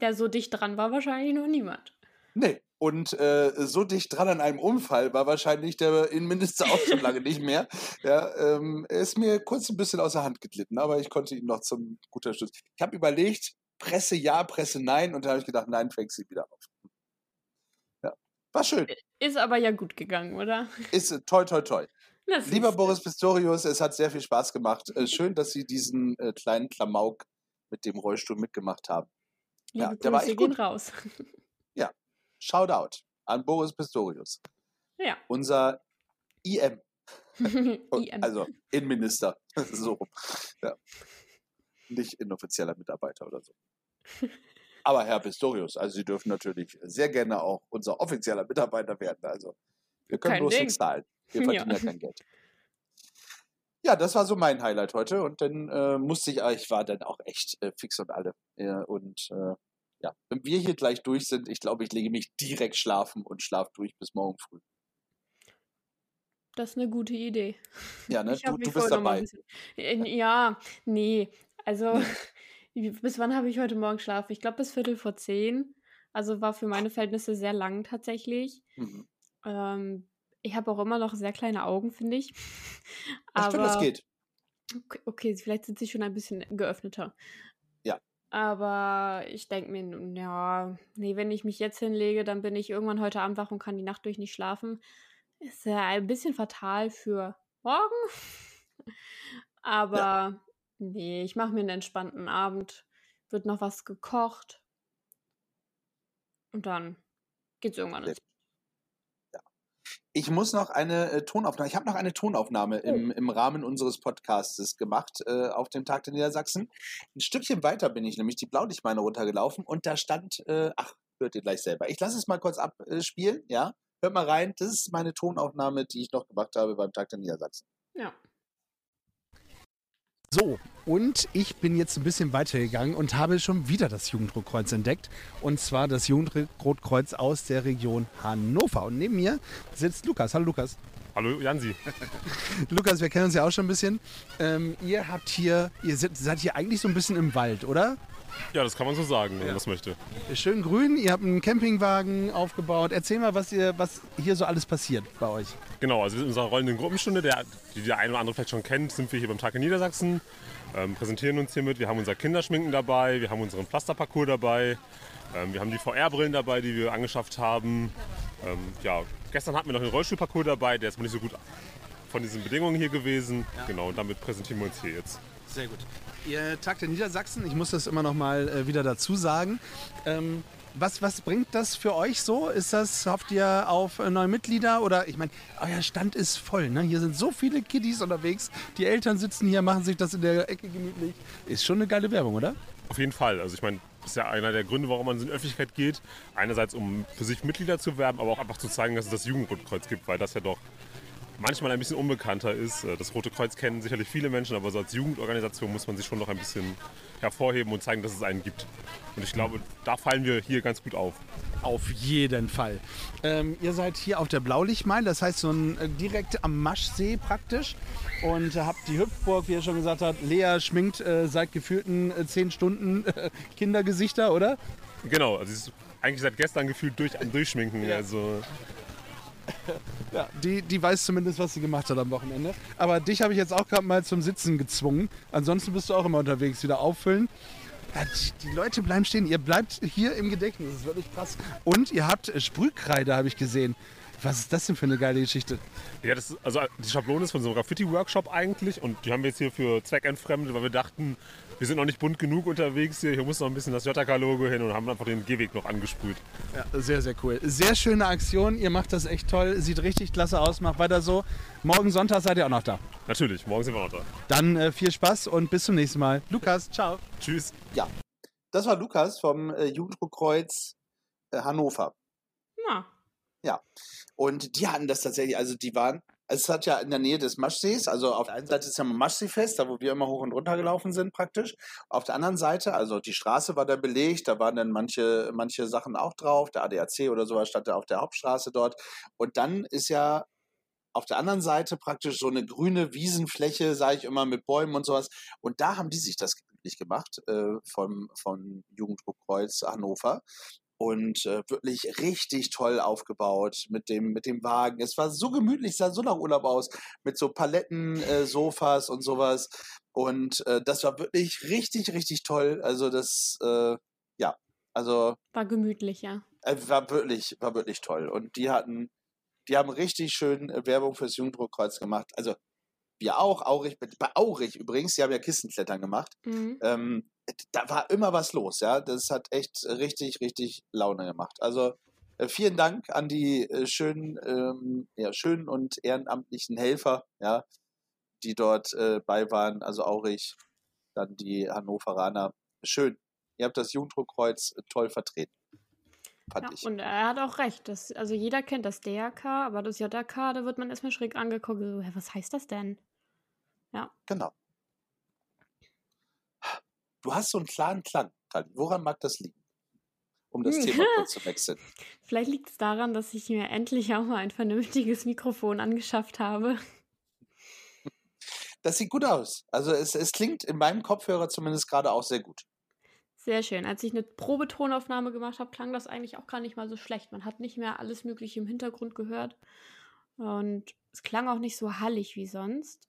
Ja, so dicht dran war wahrscheinlich noch niemand. Nee, und äh, so dicht dran an einem Unfall war wahrscheinlich der Innenminister auch schon lange nicht mehr. Ja, ähm, er ist mir kurz ein bisschen aus der Hand geglitten, aber ich konnte ihn noch zum guter Schutz. Ich habe überlegt, Presse ja, Presse nein. Und da habe ich gedacht, nein, fängst du wieder auf. War schön. Ist aber ja gut gegangen, oder? Ist äh, toll, toll, toll. Lieber. Boris Pistorius, es hat sehr viel Spaß gemacht. Äh, schön, dass Sie diesen äh, kleinen Klamauk mit dem Rollstuhl mitgemacht haben. ja, Liebe der war echt gut. raus. Shoutout an Boris Pistorius, Ja. unser IM, IM. also Innenminister. so rum. Ja. Nicht inoffizieller Mitarbeiter oder so. Aber Herr Pistorius, also Sie dürfen natürlich sehr gerne auch unser offizieller Mitarbeiter werden. Also wir können Kein bloß Ding. nichts zahlen. Wir Ja. verdienen ja. kein Geld. Ja, das war so mein Highlight heute und dann äh, musste ich, ich war dann auch echt äh, fix und alle. Ja, und äh, ja, wenn wir hier gleich durch sind, ich glaube, ich lege mich direkt schlafen und schlafe durch bis morgen früh. Das ist eine gute Idee. Ja, ne? Du, du bist dabei. Äh, Ja, nee. Also, bis wann habe ich heute Morgen geschlafen? Ich glaube, bis Viertel vor zehn. Also war für meine Verhältnisse sehr lang tatsächlich. Mhm. Ähm, ich habe auch immer noch sehr kleine Augen, finde ich. Ja, stimmt, das Aber geht. okay, okay, vielleicht sind sie schon ein bisschen geöffneter. Ja. Aber ich denke mir, ja, nee, wenn ich mich jetzt hinlege, dann bin ich irgendwann heute Abend wach und kann die Nacht durch nicht schlafen. Ist ja ein bisschen fatal für morgen. Aber nee, ich mache mir einen entspannten Abend. Wird noch was gekocht. Und dann geht's irgendwann ins Ich muss noch eine äh, Tonaufnahme, ich habe noch eine Tonaufnahme Oh. im, im Rahmen unseres Podcastes gemacht äh, auf dem Tag der Niedersachsen. Ein Stückchen weiter bin ich nämlich die Blaulichtmeine runtergelaufen und da stand, äh, ach, hört ihr gleich selber. Ich lasse es mal kurz abspielen, ja? Hört mal rein, das ist meine Tonaufnahme, die ich noch gemacht habe beim Tag der Niedersachsen. Ja. So, und ich bin jetzt ein bisschen weitergegangen und habe schon wieder das Jugendrotkreuz entdeckt. Und zwar das Jugendrotkreuz aus der Region Hannover. Und neben mir sitzt Lukas. Hallo Lukas. Hallo Jansi. Lukas, wir kennen uns ja auch schon ein bisschen. Ähm, ihr habt hier, ihr seid, seid hier eigentlich so ein bisschen im Wald, oder? Ja, das kann man so sagen, wenn man das möchte. Schön grün, ihr habt einen Campingwagen aufgebaut. Erzähl mal, was, ihr, was hier so alles passiert bei euch. Genau, also in unserer rollenden Gruppenstunde, der, die der eine oder andere vielleicht schon kennt, sind wir hier beim Tag in Niedersachsen, ähm, präsentieren uns hiermit. Wir haben unser Kinderschminken dabei, wir haben unseren Pflasterparcours dabei, ähm, wir haben die VR-Brillen dabei, die wir angeschafft haben. Ähm, ja, gestern hatten wir noch den Rollstuhlparcours dabei, der ist mal nicht so gut von diesen Bedingungen hier gewesen. Genau, und damit präsentieren wir uns hier jetzt. Sehr gut. Ihr Tag der Niedersachsen, ich muss das immer noch mal äh, wieder dazu sagen. Ähm, was, was bringt das für euch so? Ist das, hofft ihr auf äh, neue Mitglieder? Oder ich meine, euer Stand ist voll. Ne? Hier sind so viele Kiddies unterwegs. Die Eltern sitzen hier, machen sich das in der Ecke gemütlich. Ist schon eine geile Werbung, oder? Auf jeden Fall. Also ich meine, das ist ja einer der Gründe, warum man in die Öffentlichkeit geht. Einerseits, um für sich Mitglieder zu werben, aber auch einfach zu zeigen, dass es das Jugendrotkreuz gibt, weil das ja doch manchmal ein bisschen unbekannter ist. Äh, Das Rote Kreuz kennen sicherlich viele Menschen, aber so als Jugendorganisation muss man sich schon noch ein bisschen hervorheben und zeigen, dass es einen gibt. Und ich glaube, da fallen wir hier ganz gut auf. Auf jeden Fall. Ähm, ihr seid hier auf der Blaulichtmeile, das heißt so ein, äh, direkt am Maschsee praktisch. Und äh, habt die Hüpfburg, wie er schon gesagt hat, Lea schminkt äh, seit gefühlten äh, zehn Stunden äh, Kindergesichter, oder? Genau, also es ist eigentlich seit gestern gefühlt durch, am Durchschminken. Ja. Also Ja, die, die weiß zumindest, was sie gemacht hat am Wochenende. Aber dich habe ich jetzt auch gerade mal zum Sitzen gezwungen. Ansonsten bist du auch immer unterwegs, wieder auffüllen. Ja, die- Leute bleiben stehen. Ihr bleibt hier im Gedächtnis. Das ist wirklich krass. Und ihr habt Sprühkreide, habe ich gesehen. Was ist das denn für eine geile Geschichte? Ja, das ist, also die Schablone ist von so einem Graffiti-Workshop eigentlich und die haben wir jetzt hier für zweckentfremdet, weil wir dachten, wir sind noch nicht bunt genug unterwegs hier, hier muss noch ein bisschen das JK-Logo hin und haben einfach den Gehweg noch angesprüht. Ja, sehr, sehr cool. Sehr schöne Aktion. Ihr macht das echt toll. Sieht richtig klasse aus. Macht weiter so. Morgen Sonntag seid ihr auch noch da. Natürlich, morgen sind wir noch da. Dann äh, viel Spaß und bis zum nächsten Mal. Lukas, ciao. Tschüss. Das war Lukas vom äh, Jugenddruckkreuz äh, Hannover. Na, Und die hatten das tatsächlich, also die waren, es hat ja in der Nähe des Maschsees, also auf der einen Seite ist ja Maschseefest, da wo wir immer hoch und runter gelaufen sind praktisch. Auf der anderen Seite, also die Straße war da belegt, da waren dann manche, manche Sachen auch drauf, der ADAC oder sowas stand da auf der Hauptstraße dort. Und dann ist ja auf der anderen Seite praktisch so eine grüne Wiesenfläche, sage ich immer, mit Bäumen und sowas. Und da haben die sich das gemütlich gemacht äh, vom, vom Jugenddruckkreuz Hannover und äh, wirklich richtig toll aufgebaut mit dem, mit dem Wagen. Es war so gemütlich, sah so nach Urlaub aus, mit so Paletten, äh, Sofas und sowas. Und äh, das war wirklich richtig, richtig toll. Also das, äh, ja, also war gemütlich, ja. Äh, war wirklich, war wirklich toll. Und die hatten, die haben richtig schön äh, Werbung fürs Jugenddruckkreuz gemacht. Also wir auch, Aurich, bei Aurich übrigens, die haben ja Kissenklettern gemacht. Mhm. Ähm, da war immer was los, ja. Das hat echt richtig, richtig Laune gemacht. Also äh, vielen Dank an die äh, schönen, ähm, ja, schönen und ehrenamtlichen Helfer, ja, die dort äh, bei waren. Also Aurich, dann die Hannoveraner. Schön. Ihr habt das Jugenddruckkreuz toll vertreten. Ja, und er hat auch recht. Das, also jeder kennt das DRK, aber das JRK, da wird man erstmal schräg angeguckt. So, was heißt das denn? Genau. Du hast so einen klaren Klang, Tali. Woran mag das liegen? Um das Hm. Thema kurz zu wechseln. Vielleicht liegt es daran, dass ich mir endlich auch mal ein vernünftiges Mikrofon angeschafft habe. Das sieht gut aus. Also es, es klingt in meinem Kopfhörer zumindest gerade auch sehr gut. Sehr schön. Als ich eine Probetonaufnahme gemacht habe, klang das eigentlich auch gar nicht mal so schlecht. Man hat nicht mehr alles Mögliche im Hintergrund gehört. Und es klang auch nicht so hallig wie sonst.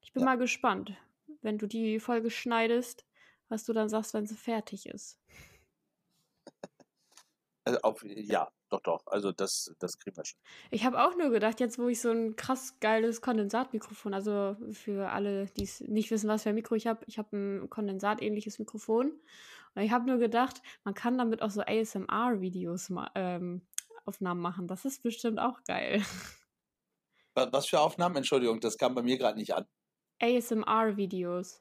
Ich bin Ja. mal gespannt, wenn du die Folge schneidest, was du dann sagst, wenn sie fertig ist. Also auf, ja, doch, doch. Also das, das kriegen wir schon. Ich habe auch nur gedacht, jetzt wo ich so ein krass geiles Kondensatmikrofon, also für alle, die es nicht wissen, was für ein Mikro ich habe, ich habe ein kondensatähnliches Mikrofon. Und ich habe nur gedacht, man kann damit auch so ASMR-Videos ähm, Aufnahmen machen. Das ist bestimmt auch geil. Wa- Was für Aufnahmen? Entschuldigung, das kam bei mir gerade nicht an. ASMR-Videos.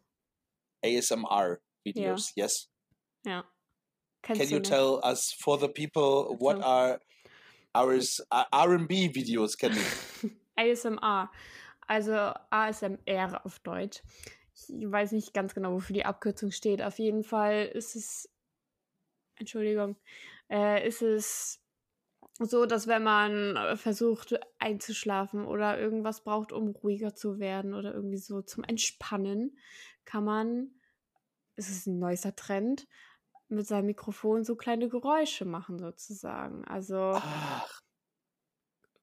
ASMR-Videos, yes. Ja. Can du you nicht? tell us for the people what So. are ours R&B-Videos kenne ich? ASMR. Also ASMR auf Deutsch. Ich weiß nicht ganz genau, wofür die Abkürzung steht. Auf jeden Fall ist es, Entschuldigung, äh, ist es so, dass wenn man äh, versucht einzuschlafen oder irgendwas braucht, um ruhiger zu werden oder irgendwie so zum Entspannen, kann man, es ist ein neuester Trend, mit seinem Mikrofon so kleine Geräusche machen sozusagen. Also Ach,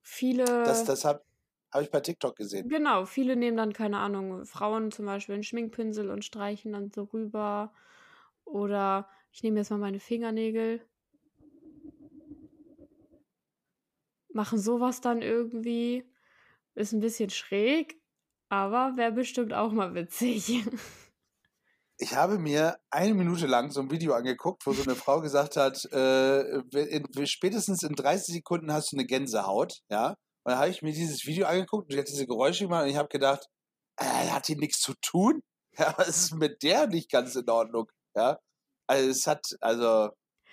viele. das, das habe hab ich bei TikTok gesehen. Genau, viele nehmen dann, keine Ahnung, Frauen zum Beispiel einen Schminkpinsel und streichen dann so rüber. Oder ich nehme jetzt mal meine Fingernägel. Machen sowas dann irgendwie. Ist ein bisschen schräg, aber wäre bestimmt auch mal witzig. Ich habe mir eine Minute lang so ein Video angeguckt, wo so eine Frau gesagt hat, äh, in, spätestens in 30 Sekunden hast du eine Gänsehaut, ja. Und dann habe ich mir dieses Video angeguckt und die hat diese Geräusche gemacht und ich habe gedacht, äh, hat die nichts zu tun? Ja, was ist mit der nicht ganz in Ordnung? Ja. Also es hat, also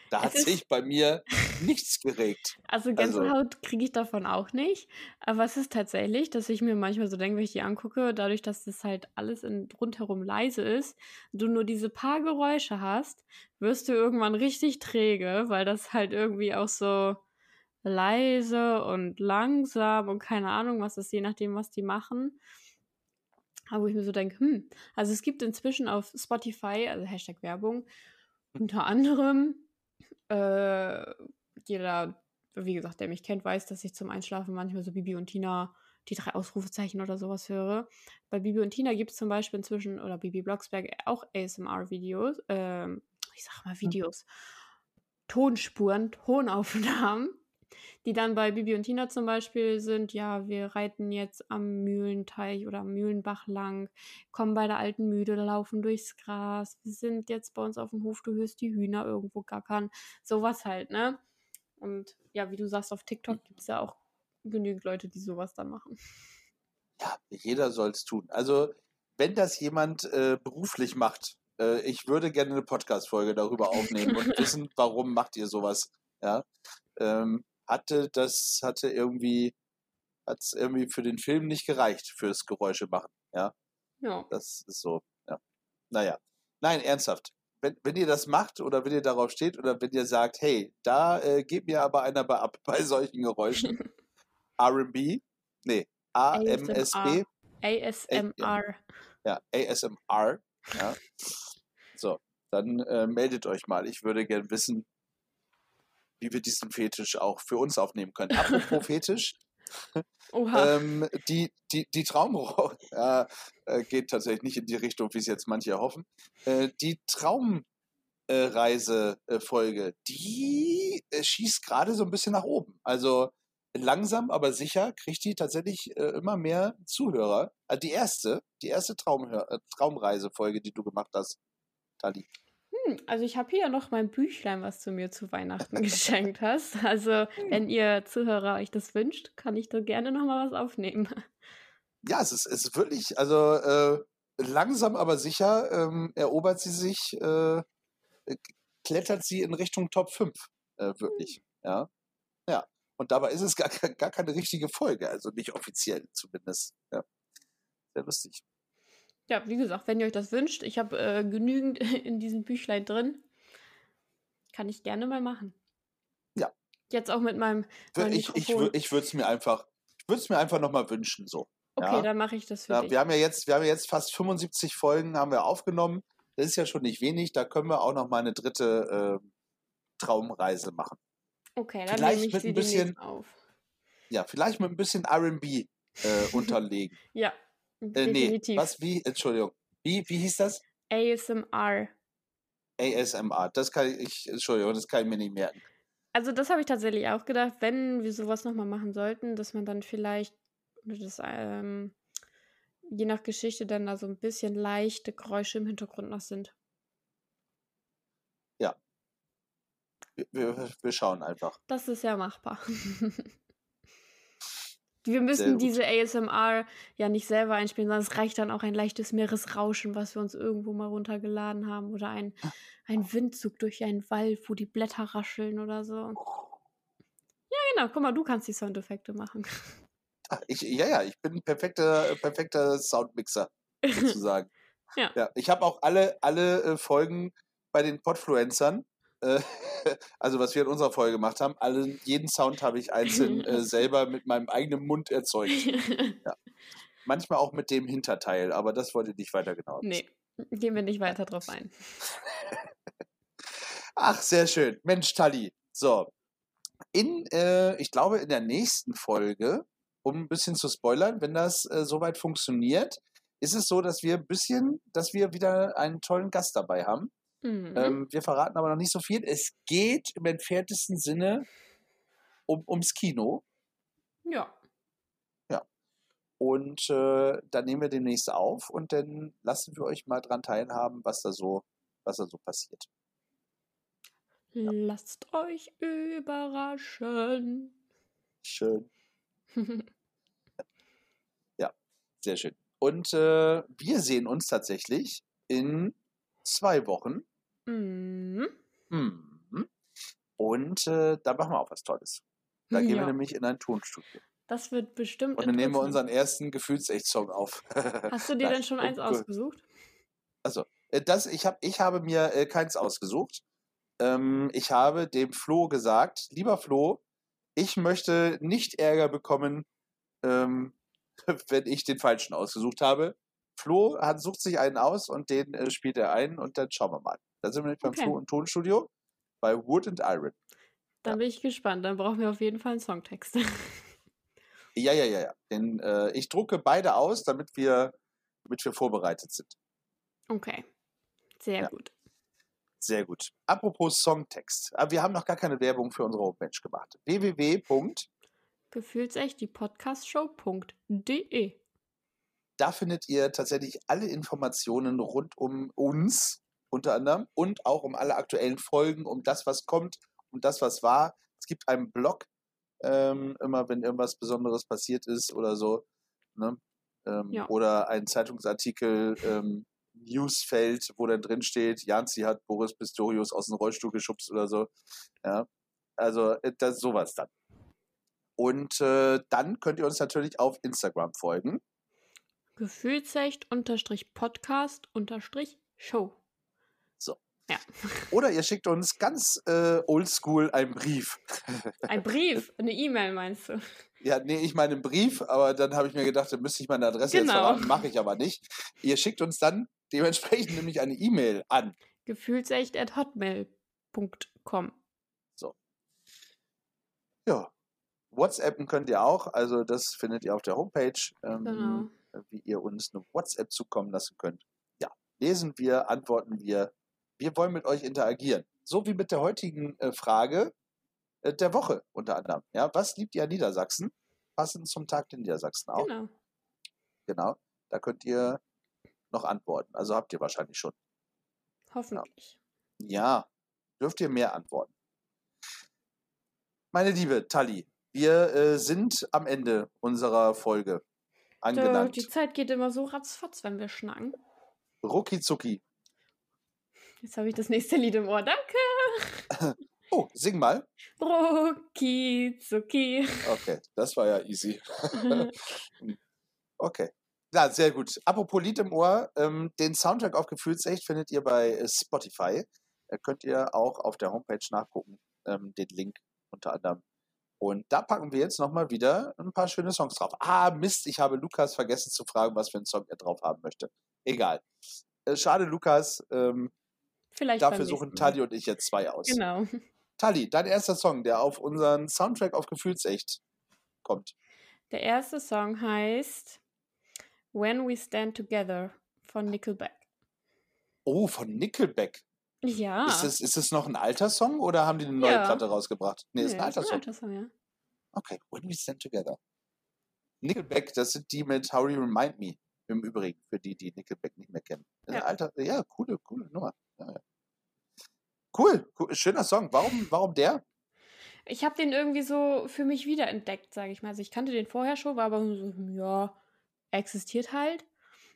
da hat sich bei mir nichts geregt. Also Also- Gänsehaut kriege ich davon auch nicht. Aber es ist tatsächlich, dass ich mir manchmal so denke, wenn ich die angucke, dadurch, dass das halt alles in, rundherum leise ist, du nur diese paar Geräusche hast, wirst du irgendwann richtig träge, weil das halt irgendwie auch so leise und langsam und keine Ahnung was ist, je nachdem, was die machen. Aber wo ich mir so denke, hm, also es gibt inzwischen auf Spotify, also Hashtag Werbung, unter anderem äh, jeder, wie gesagt, der mich kennt, weiß, dass ich zum Einschlafen manchmal so Bibi und Tina die drei Ausrufezeichen oder sowas höre. Bei Bibi und Tina gibt es zum Beispiel inzwischen, oder Bibi Blocksberg, auch ASMR-Videos, ähm, ich sag mal Videos, Tonspuren, Tonaufnahmen, die dann bei Bibi und Tina zum Beispiel sind, ja, wir reiten jetzt am Mühlenteich oder am Mühlenbach lang, kommen bei der alten Müde, laufen durchs Gras, wir sind jetzt bei uns auf dem Hof, du hörst die Hühner irgendwo gackern, sowas halt, ne? Und ja, wie du sagst, auf TikTok gibt es ja auch genügend Leute, die sowas dann machen. Ja, jeder soll es tun. Also, wenn das jemand äh, beruflich macht, äh, ich würde gerne eine Podcast-Folge darüber aufnehmen und wissen, warum macht ihr sowas. Ja. Ähm, hatte das, hatte irgendwie, hat es irgendwie für den Film nicht gereicht, fürs Geräusche machen. Ja, Ja. das ist so, ja. Naja. Nein, ernsthaft. Wenn, wenn ihr das macht oder wenn ihr darauf steht oder wenn ihr sagt, hey, da äh, geht mir aber einer bei ab bei solchen Geräuschen. RB, nee, AMSB, ASMR. ja, ASMR. Ja. So, dann äh, meldet euch mal. Ich würde gern wissen, wie wir diesen Fetisch auch für uns aufnehmen können. Apropos Fetisch, Oha. ähm, die, die, die Traumreise ja, äh, geht tatsächlich nicht in die Richtung, wie es jetzt manche erhoffen. Äh, die Traumreise-Folge, die äh, schießt gerade so ein bisschen nach oben. Also langsam, aber sicher kriegt die tatsächlich äh, immer mehr Zuhörer. Also die erste, die erste Traumhör äh, Traumreisefolge, die du gemacht hast, Tali. Hm, also ich habe hier ja noch mein Büchlein, was du mir zu Weihnachten geschenkt hast. Also wenn ihr Zuhörer euch das wünscht, kann ich da gerne noch mal was aufnehmen. Ja, es ist, es ist wirklich, also äh, langsam aber sicher ähm, erobert sie sich, äh, klettert sie in Richtung Top 5. Äh, wirklich. Ja. Ja. Und dabei ist es gar, gar keine richtige Folge, also nicht offiziell zumindest. Ja. Sehr lustig. Ja, wie gesagt, wenn ihr euch das wünscht, ich habe äh, genügend in diesem Büchlein drin. Kann ich gerne mal machen. Ja. Jetzt auch mit meinem. neuen Ich, ich, Mikrofon. ich würde es mir einfach, ich würde es mir einfach nochmal wünschen, so. okay, ja. dann mache ich das für Ja, dich. wir haben ja jetzt, wir haben ja jetzt fast 75 Folgen haben wir aufgenommen. Das ist ja schon nicht wenig. Da können wir auch noch mal eine dritte äh, Traumreise machen. Okay, dann vielleicht nehme ich mit sie ein bisschen- auf. Ja, vielleicht mit ein bisschen R&B äh, unterlegen. Ja, Äh, nee, was, wie, Entschuldigung. Wie, wie hieß das? ASMR. ASMR. Das kann ich, Entschuldigung, das kann ich mir nicht merken. Also das habe ich tatsächlich auch gedacht, wenn wir sowas nochmal machen sollten, dass man dann vielleicht das, ähm, je nach Geschichte dann da so ein bisschen leichte Geräusche im Hintergrund noch sind. Wir, wir, wir schauen einfach. Das ist ja machbar. Wir müssen diese ASMR ja nicht selber einspielen, sondern es reicht dann auch ein leichtes Meeresrauschen, was wir uns irgendwo mal runtergeladen haben. Oder ein, ein Windzug durch einen Wald, wo die Blätter rascheln oder so. Ja, genau. Guck mal, du kannst die Soundeffekte machen. Ach, ich, ja, ja, ich bin ein perfekter, perfekter Soundmixer, sozusagen. Ja. ja ich habe auch alle, alle äh, Folgen bei den Podfluencern, äh, also was wir in unserer Folge gemacht haben, alle, jeden Sound habe ich einzeln äh, selber mit meinem eigenen Mund erzeugt. Manchmal auch mit dem Hinterteil, aber das wollte ich nicht weiter genau. wissen. nee, gehen wir nicht weiter drauf ein. Ach, sehr schön. Mensch, Tali. So. In, äh, ich glaube, in der nächsten Folge, um ein bisschen zu spoilern, wenn das äh, soweit funktioniert, ist es so, dass wir ein bisschen, dass wir wieder einen tollen Gast dabei haben. Mhm. Ähm, wir verraten aber noch nicht so viel. Es geht im entferntesten Sinne um, ums Kino. ja. Und äh, dann nehmen wir demnächst auf und dann lassen wir euch mal dran teilhaben, was da so, was da so passiert. Lasst euch überraschen. Schön. Sehr schön. Und äh, wir sehen uns tatsächlich in zwei Wochen. Mhm. Mhm. Und äh, da machen wir auch was Tolles. Da gehen Ja. wir nämlich in ein Tonstudio. Das wird bestimmt Und dann nehmen wir unseren ersten Gefühlsecht-Song auf. Hast du dir denn schon eins äh, ausgesucht? Äh, Das, ich, hab, ich habe mir äh, keins ausgesucht. Ähm, ich habe dem Flo gesagt, lieber Flo, ich möchte nicht Ärger bekommen, ähm, wenn ich den falschen ausgesucht habe. Flo hat, sucht sich einen aus und den äh, spielt er ein und dann schauen wir mal. Da sind wir nämlich beim Okay. Und Tonstudio bei Wood and Iron. Dann bin ich gespannt. Dann brauchen wir auf jeden Fall einen Songtext. Ja, ja, ja, ja. Denn äh, ich drucke beide aus, damit wir, damit wir vorbereitet sind. okay. Sehr Ja. gut. Sehr gut. Apropos Songtext. Aber wir haben noch gar keine Werbung für unsere Homepage gemacht. www. Gefühlsecht, die Podcastshow.de. Da findet ihr tatsächlich alle Informationen rund um uns unter anderem und auch um alle aktuellen Folgen, um das, was kommt, um das, was war. Es gibt einen Blog, ähm, immer wenn irgendwas Besonderes passiert ist oder so. Ne? Ähm, Ja. Oder ein Zeitungsartikel, ähm, Newsfeld, wo dann drin steht, Janzi hat Boris Pistorius aus dem Rollstuhl geschubst oder so. Ja. Also äh, das sowas dann. Und äh, dann könnt ihr uns natürlich auf Instagram folgen. Gefühlsecht unterstrich Podcast unterstrich Show. So. Ja. Oder ihr schickt uns ganz äh, oldschool einen Brief. Ein Brief, eine E-Mail meinst du? Ja, nee, ich meine einen Brief, aber dann habe ich mir gedacht, dann müsste ich meine Adresse jetzt Genau. verraten. Mache ich aber nicht. Ihr schickt uns dann dementsprechend nämlich eine E-Mail an. Gefühlsecht at hotmail.com. Ja. WhatsAppen könnt ihr auch, also das findet ihr auf der Homepage, ähm, Genau. wie ihr uns eine WhatsApp zukommen lassen könnt. Ja, lesen wir, antworten wir. Wir wollen mit euch interagieren. So wie mit der heutigen äh, Frage. äh, der Woche unter anderem. Ja, was liebt ihr an Niedersachsen? Passend zum Tag der Niedersachsen auch. Genau. Genau. Da könnt ihr noch antworten. Also habt ihr wahrscheinlich schon. Hoffentlich. Ja, dürft ihr mehr antworten. Meine liebe Tali, wir äh, sind am Ende unserer Folge angelangt. die Zeit geht immer so ratzfatz, wenn wir schnacken. Rucki zucki. Jetzt habe ich das nächste Lied im Ohr. Danke. Oh, sing mal. Rucki zucki. Okay, das war ja easy. Okay. Ja, sehr gut. Apropos Lied im Ohr, ähm, den Soundtrack auf Gefühlsecht findet ihr bei äh, Spotify. Äh, könnt ihr auch auf der Homepage nachgucken, ähm, den Link unter anderem. Und da packen wir jetzt nochmal wieder ein paar schöne Songs drauf. Ah, Mist, ich habe Lukas vergessen zu fragen, was für einen Song er drauf haben möchte. Egal. Äh, schade, Lukas. Ähm, Vielleicht dafür suchen. Tali und ich jetzt zwei aus. Genau. Tali, dein erster Song, der auf unseren Soundtrack auf Gefühlsecht kommt. Der erste Song heißt When We Stand Together von Nickelback. Oh, von Nickelback. Ja. Ist, es, ist es noch ein alter Song oder haben die eine neue Ja. Platte rausgebracht? Nee, ist Nee, ein alter Song. alter Song, ja. Okay, When We Stand Together. Nickelback, das sind die mit How You Remind Me. Im Übrigen, für die, die Nickelback nicht mehr kennen. Ist Ja. alter, ja, coole, coole Nummer. Ja, ja. Cool, cool, schöner Song. Warum, warum der? Ich habe den irgendwie so für mich wiederentdeckt, sage ich mal. Also ich kannte den vorher schon, war aber so, ja, existiert halt.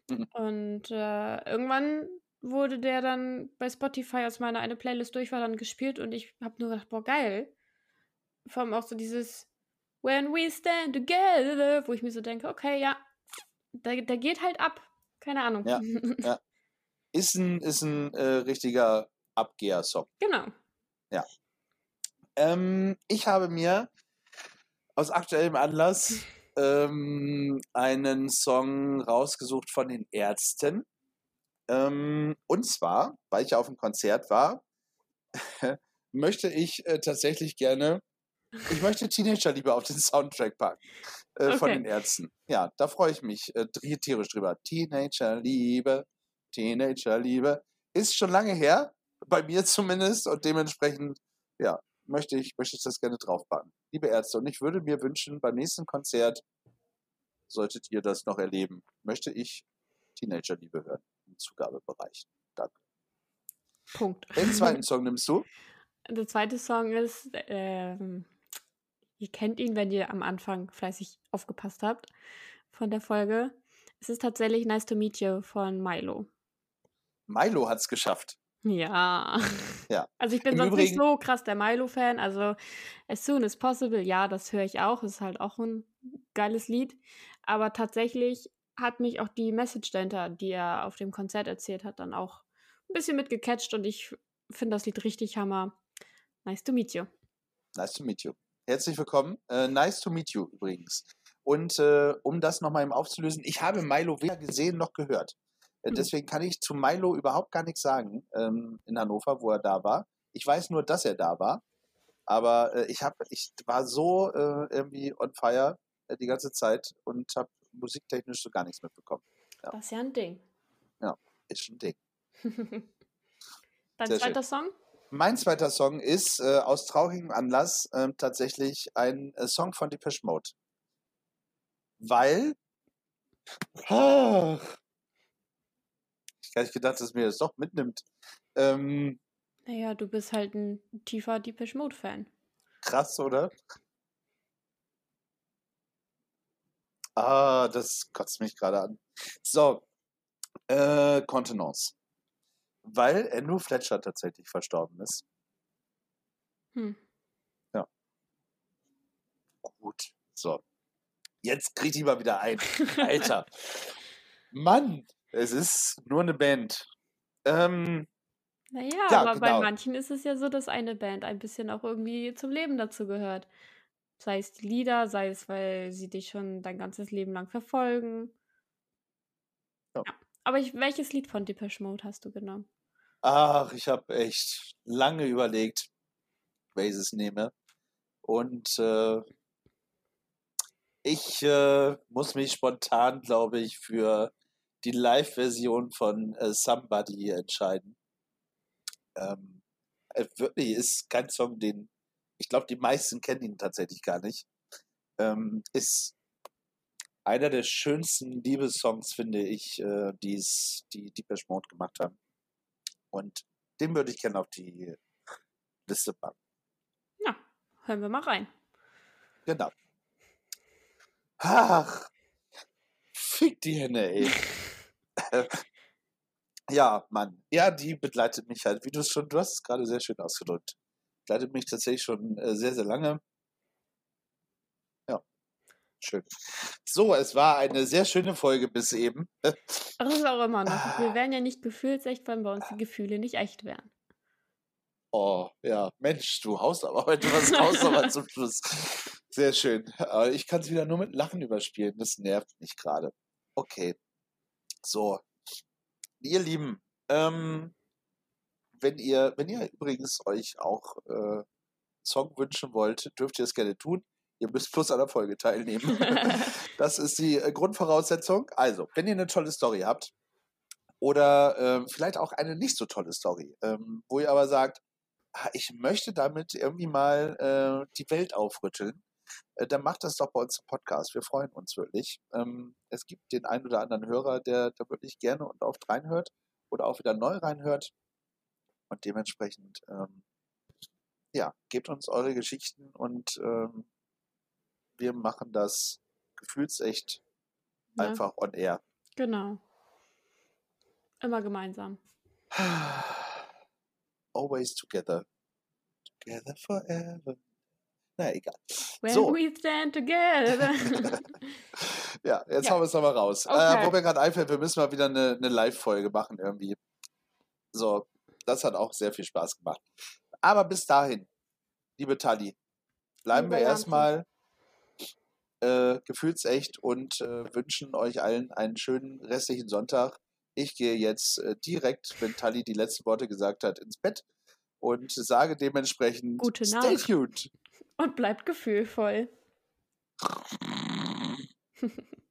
Mhm. Und äh, irgendwann wurde der dann bei Spotify, als meine eine Playlist durch war, dann gespielt und ich habe nur gedacht, boah, geil. Vor allem auch so dieses When we stand together, wo ich mir so denke, okay, ja, der, der geht halt ab. Keine Ahnung. Ja, ja. Ist ein, ist ein äh, richtiger Abgeher-Song. genau. Ähm, ich habe mir aus aktuellem Anlass ähm, einen Song rausgesucht von den Ärzten. Ähm, und zwar, weil ich ja auf dem Konzert war, möchte ich äh, tatsächlich gerne, ich möchte Teenagerliebe auf den Soundtrack packen äh, von Okay. den Ärzten. Ja, da freue ich mich äh, tierisch drüber. Teenagerliebe, Teenagerliebe. Ist schon lange her, bei mir zumindest, und dementsprechend, ja, möchte ich, möchte ich das gerne draufpacken. Liebe Ärzte, und ich würde mir wünschen, beim nächsten Konzert, solltet ihr das noch erleben, möchte ich Teenagerliebe hören im Zugabebereich. Danke. Punkt. Den zweiten Song nimmst du? Der zweite Song ist, ähm, ihr kennt ihn, wenn ihr am Anfang fleißig aufgepasst habt von der Folge. Es ist tatsächlich Nice to Meet You von Milo. Milo hat es geschafft. Ja. Ja. Also ich bin Im sonst nicht Übrigen- so krass der Milo-Fan. Also As Soon as Possible, ja, das höre ich auch. Ist halt auch ein geiles Lied. Aber tatsächlich hat mich auch die Message dahinter, die er auf dem Konzert erzählt hat, dann auch ein bisschen mitgecatcht und ich finde das Lied richtig hammer. Nice to meet you. Nice to meet you. Herzlich willkommen. Äh, nice to meet you übrigens. Und äh, um das nochmal eben aufzulösen, ich habe Milo weder gesehen noch gehört. Äh, Hm. deswegen kann ich zu Milo überhaupt gar nichts sagen ähm, in Hannover, wo er da war. Ich weiß nur, dass er da war. Aber äh, ich, hab, ich war so äh, irgendwie on fire äh, die ganze Zeit und habe musiktechnisch so gar nichts mitbekommen. Ja. Das ist ja ein Ding. Ist schon ein Ding. Dein Sehr schön. zweiter Song? Mein zweiter Song ist äh, aus traurigem Anlass ähm, tatsächlich ein äh, Song von Depeche Mode. Weil. Ach, ich hätte gedacht, dass mir das doch mitnimmt. Ähm, Naja, du bist halt ein tiefer Depeche Mode-Fan. krass, oder? Ah, das kotzt mich gerade an. So. Äh, Kontenance. Weil Andrew Fletcher tatsächlich verstorben ist. Hm. Gut. So. Jetzt krieg ich mal wieder ein. Alter. Mann, es ist nur eine Band. Ähm, Naja, Ja, aber bei genau. manchen ist es ja so, dass eine Band ein bisschen auch irgendwie zum Leben dazu gehört. Sei es die Lieder, sei es, weil sie dich schon dein ganzes Leben lang verfolgen. Ja. Aber ich, welches Lied von Depeche Mode hast du genommen? ach, ich habe echt lange überlegt, welches nehme. Und äh, ich äh, muss mich spontan, glaube ich, für die Live-Version von äh, Somebody entscheiden. Ähm, äh, wirklich ist kein Song, den, ich glaube, die meisten kennen ihn tatsächlich gar nicht, ähm, ist einer der schönsten Liebessongs, finde ich, äh, die's, die Deepesh Mode gemacht haben. Und den würde ich gerne auf die Liste packen. Ja, hören wir mal rein. Genau. Ach, fick die Henne, ey. ja, Mann. Ja, die begleitet mich halt, wie du es schon, du hast es gerade sehr schön ausgedrückt. Begleitet mich tatsächlich schon äh, sehr, sehr lange. Schön. So, es war eine sehr schöne Folge bis eben. Ach, das ist auch immer noch. Wir wären ja nicht gefühlsecht, wenn bei uns die Gefühle nicht echt wären. Oh, ja, Mensch, du haust aber heute was raus, aber zum Schluss. Sehr schön. Aber ich kann es wieder nur mit Lachen überspielen. Das nervt mich gerade. Okay. So. Ihr Lieben, ähm, wenn ihr, wenn ihr übrigens euch auch äh, Song wünschen wollt, dürft ihr es gerne tun. Ihr müsst plus an der Folge teilnehmen. das ist die äh, Grundvoraussetzung. Also, wenn ihr eine tolle Story habt oder ähm, vielleicht auch eine nicht so tolle Story, ähm, wo ihr aber sagt, ah, ich möchte damit irgendwie mal äh, die Welt aufrütteln, äh, dann macht das doch bei uns im Podcast. Wir freuen uns wirklich. Ähm, es gibt den einen oder anderen Hörer, der da wirklich gerne und oft reinhört oder auch wieder neu reinhört. Und dementsprechend, ähm, ja, gebt uns eure Geschichten und ähm, wir machen das gefühlsecht Ja. einfach on air. Genau. Immer gemeinsam. Always together. Together forever. Na egal. When So. we stand together. Ja, jetzt Ja. haben wir es nochmal raus. Äh, Okay. wo mir gerade einfällt, wir müssen mal wieder eine, eine Live-Folge machen irgendwie. So, das hat auch sehr viel Spaß gemacht. Aber bis dahin, liebe Tali, bleiben wir erstmal äh, gefühlsecht und äh, wünschen euch allen einen schönen restlichen Sonntag. Ich gehe jetzt äh, direkt, wenn Tali die letzten Worte gesagt hat, ins Bett und sage dementsprechend Gute Stay Nacht. tuned. Und bleibt gefühlvoll.